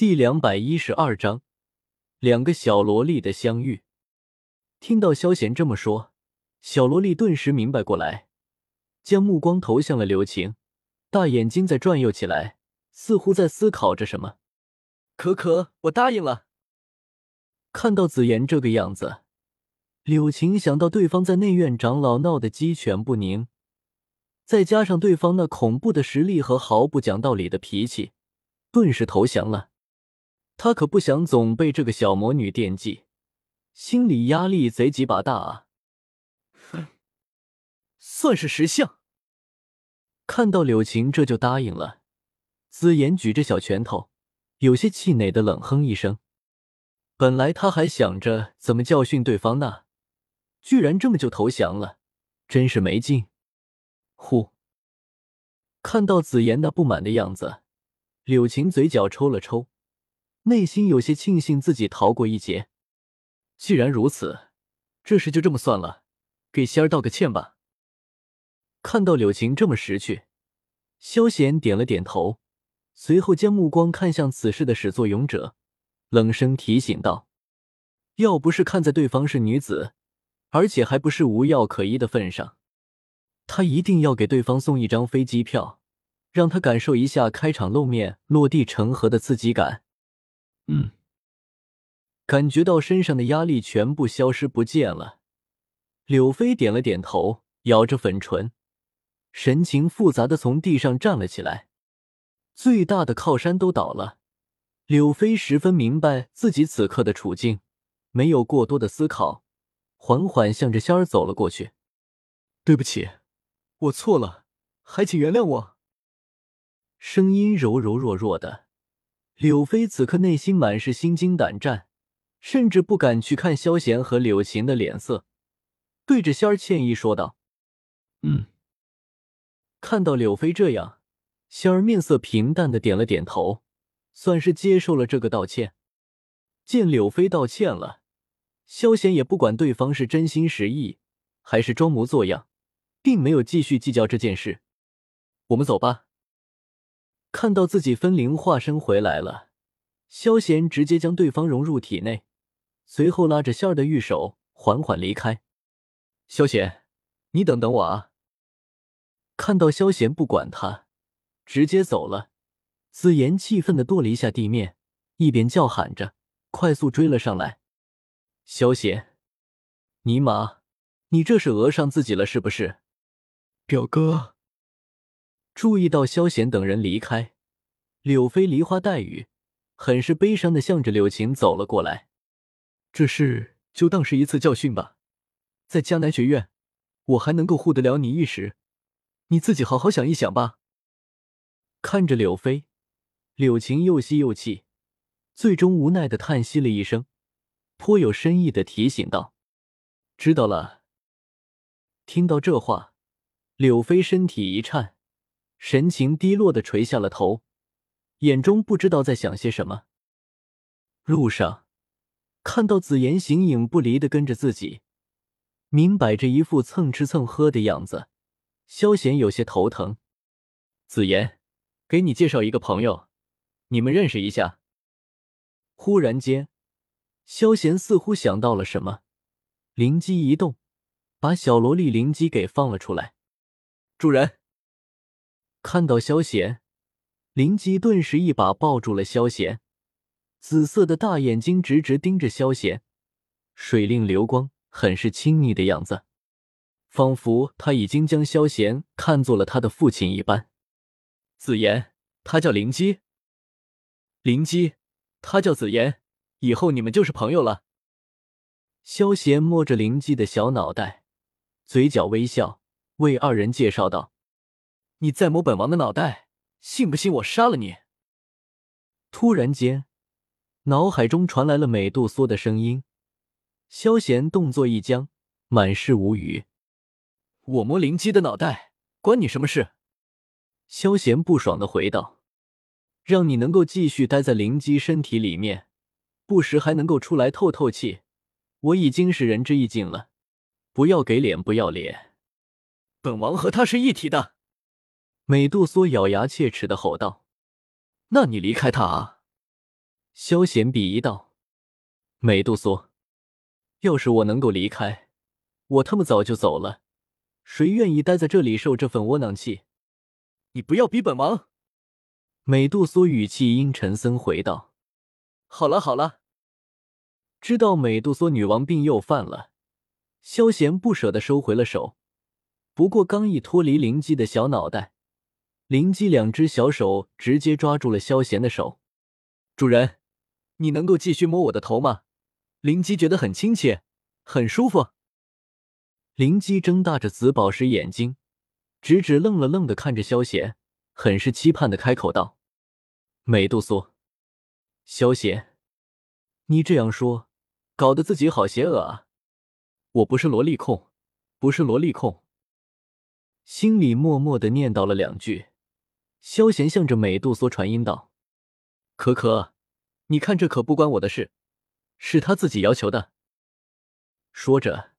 第两百一十二章，两个小萝莉的相遇。听到萧贤这么说，小萝莉顿时明白过来，将目光投向了柳晴，大眼睛在转悠起来，似乎在思考着什么。可可，我答应了。看到紫妍这个样子，柳晴想到对方在内院长老闹得鸡犬不宁，再加上对方那恐怖的实力和毫不讲道理的脾气，顿时投降了。他可不想总被这个小魔女惦记，心理压力贼鸡巴大啊！哼，算是识相。看到柳晴这就答应了，紫妍举着小拳头，有些气馁的冷哼一声。本来他还想着怎么教训对方呢，居然这么就投降了，真是没劲。呼！看到紫妍那不满的样子，柳晴嘴角抽了抽。内心有些庆幸自己逃过一劫。既然如此，这事就这么算了，给仙儿道个歉吧。看到柳晴这么识趣，萧贤点了点头，随后将目光看向此事的始作俑者，冷声提醒道：“要不是看在对方是女子，而且还不是无药可医的份上，他一定要给对方送一张飞机票，让他感受一下开场露面、落地成盒的刺激感。”嗯，感觉到身上的压力全部消失不见了。柳飞点了点头，咬着粉唇，神情复杂的从地上站了起来。最大的靠山都倒了，柳飞十分明白自己此刻的处境，没有过多的思考，缓缓向着仙儿走了过去。对不起，我错了，还请原谅我。声音柔柔弱弱的。柳飞此刻内心满是心惊胆战，甚至不敢去看萧贤和柳晴的脸色，对着仙儿歉意说道：“嗯。”看到柳飞这样，仙儿面色平淡的点了点头，算是接受了这个道歉。见柳飞道歉了，萧贤也不管对方是真心实意还是装模作样，并没有继续计较这件事。我们走吧。看到自己分灵化身回来了，萧贤直接将对方融入体内，随后拉着仙儿的玉手缓缓离开。萧贤，你等等我啊！看到萧贤不管他，直接走了，紫妍气愤的跺了一下地面，一边叫喊着，快速追了上来。萧贤，尼玛，你这是讹上自己了是不是？表哥。注意到萧贤等人离开，柳飞梨花带雨，很是悲伤的向着柳晴走了过来。这事就当是一次教训吧，在江南学院，我还能够护得了你一时，你自己好好想一想吧。看着柳飞，柳晴又吸又气，最终无奈的叹息了一声，颇有深意的提醒道：“知道了。”听到这话，柳飞身体一颤。神情低落的垂下了头，眼中不知道在想些什么。路上看到紫妍形影不离的跟着自己，明摆着一副蹭吃蹭喝的样子，萧贤有些头疼。紫妍，给你介绍一个朋友，你们认识一下。忽然间，萧贤似乎想到了什么，灵机一动，把小萝莉灵机给放了出来。主人。看到萧贤，灵姬顿时一把抱住了萧贤，紫色的大眼睛直直盯着萧贤，水令流光，很是亲昵的样子，仿佛他已经将萧贤看作了他的父亲一般。紫妍，他叫灵姬。灵姬，他叫紫妍，以后你们就是朋友了。萧贤摸着灵姬的小脑袋，嘴角微笑，为二人介绍道。你再摸本王的脑袋，信不信我杀了你？突然间，脑海中传来了美杜莎的声音。萧贤动作一僵，满是无语。我摸灵姬的脑袋，关你什么事？萧贤不爽的回道：“让你能够继续待在灵姬身体里面，不时还能够出来透透气，我已经是仁至义尽了。不要给脸不要脸！本王和他是一体的。”美杜莎咬牙切齿的吼道：“那你离开他啊！”萧贤鄙夷道：“美杜莎，要是我能够离开，我他妈早就走了。谁愿意待在这里受这份窝囊气？”你不要逼本王！美杜莎语气阴沉，森回道：“好了好了。”知道美杜莎女王病又犯了，萧贤不舍得收回了手。不过刚一脱离灵姬的小脑袋，灵姬两只小手直接抓住了萧贤的手。主人，你能够继续摸我的头吗？灵姬觉得很亲切，很舒服。灵姬睁大着紫宝石眼睛，直直愣了愣的看着萧贤，很是期盼的开口道：“美杜莎，萧贤，你这样说。”搞得自己好邪恶啊！我不是萝莉控，不是萝莉控。心里默默的念叨了两句，萧贤向着美杜莎传音道：“可可，你看这可不关我的事，是他自己要求的。”说着，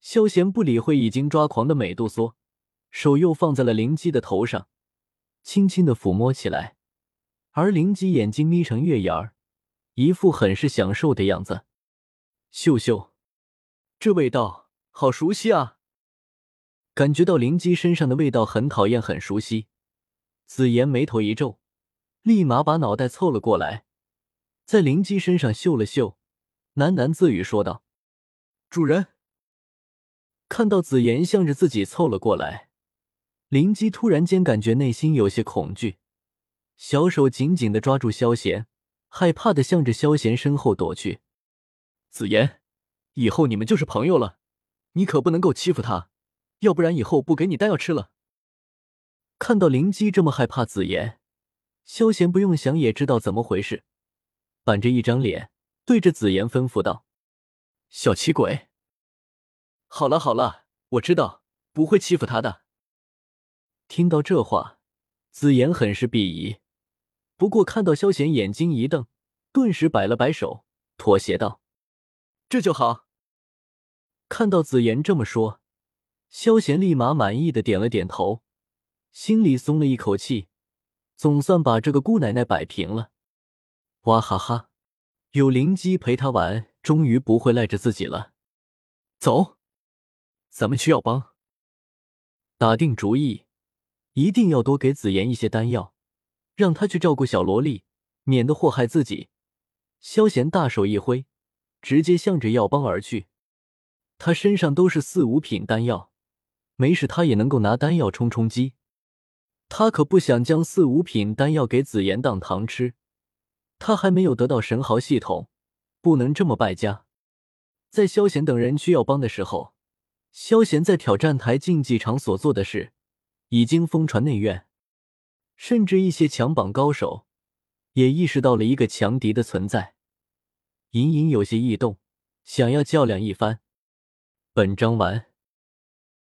萧贤不理会已经抓狂的美杜莎，手又放在了灵姬的头上，轻轻的抚摸起来，而灵姬眼睛眯成月牙儿，一副很是享受的样子。秀秀，这味道好熟悉啊！感觉到灵姬身上的味道很讨厌，很熟悉。紫妍眉头一皱，立马把脑袋凑了过来，在灵姬身上嗅了嗅，喃喃自语说道：“主人。”看到紫妍向着自己凑了过来，灵姬突然间感觉内心有些恐惧，小手紧紧的抓住萧贤，害怕的向着萧贤身后躲去。紫妍，以后你们就是朋友了，你可不能够欺负他，要不然以后不给你丹药吃了。看到灵姬这么害怕紫妍，萧贤不用想也知道怎么回事，板着一张脸对着紫妍吩咐道：“小气鬼，好了好了，我知道不会欺负他的。”听到这话，紫妍很是鄙夷，不过看到萧贤眼睛一瞪，顿时摆了摆手，妥协道。这就好。看到紫妍这么说，萧贤立马满意的点了点头，心里松了一口气，总算把这个姑奶奶摆平了。哇哈哈，有灵姬陪他玩，终于不会赖着自己了。走，咱们去药帮。打定主意，一定要多给紫妍一些丹药，让她去照顾小萝莉，免得祸害自己。萧贤大手一挥。直接向着药帮而去，他身上都是四五品丹药，没事他也能够拿丹药充充饥。他可不想将四五品丹药给紫妍当糖吃，他还没有得到神豪系统，不能这么败家。在萧贤等人去药帮的时候，萧贤在挑战台竞技场所做的事已经疯传内院，甚至一些强榜高手也意识到了一个强敌的存在。隐隐有些异动，想要较量一番。本章完。